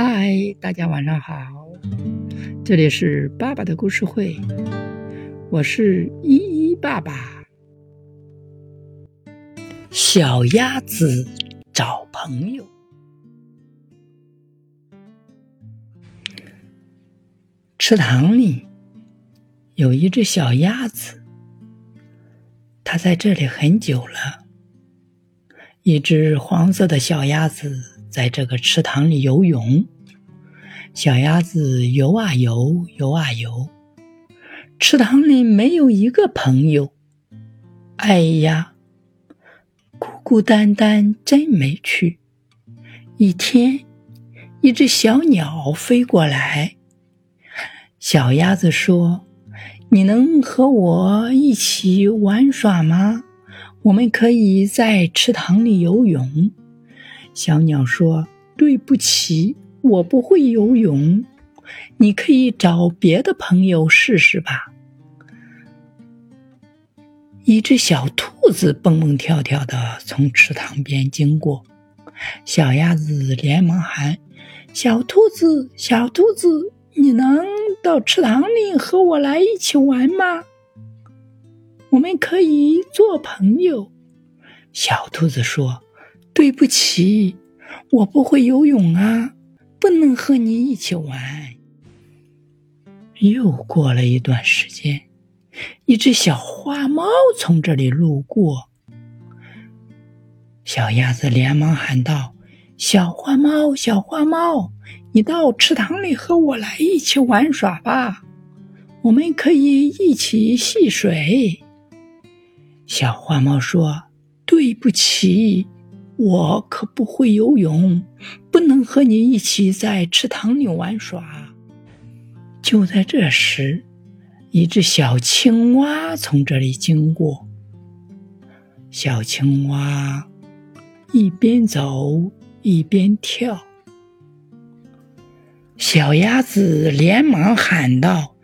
嗨，大家晚上好，这里是爸爸的故事会，我是依依爸爸。小鸭子找朋友，池塘里有一只小鸭子，它在这里很久了。一只黄色的小鸭子在这个池塘里游泳。小鸭子游啊游，游啊游，池塘里没有一个朋友。哎呀，孤孤单单，真没趣。一天，一只小鸟飞过来。小鸭子说：“你能和我一起玩耍吗？”我们可以在池塘里游泳。小鸟说：“对不起，我不会游泳。你可以找别的朋友试试吧。”一只小兔子蹦蹦跳跳的从池塘边经过，小鸭子连忙喊：“小兔子，小兔子，你能到池塘里和我来一起玩吗？”我们可以做朋友，小兔子说：“对不起，我不会游泳啊，不能和你一起玩。”又过了一段时间，一只小花猫从这里路过，小鸭子连忙喊道：“小花猫，小花猫，你到池塘里和我来一起玩耍吧，我们可以一起戏水。”小花猫说：“对不起，我可不会游泳，不能和你一起在池塘里玩耍。”就在这时，一只小青蛙从这里经过。小青蛙一边走一边跳。小鸭子连忙喊道：“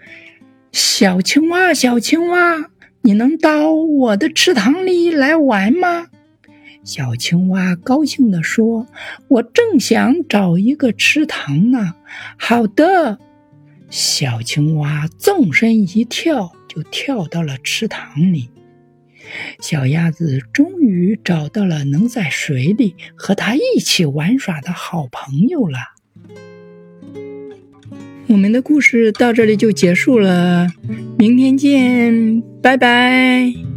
小青蛙，小青蛙！”你能到我的池塘里来玩吗？小青蛙高兴地说：“我正想找一个池塘呢。”好的，小青蛙纵身一跳，就跳到了池塘里。小鸭子终于找到了能在水里和它一起玩耍的好朋友了。我们的故事到这里就结束了，明天见，拜拜。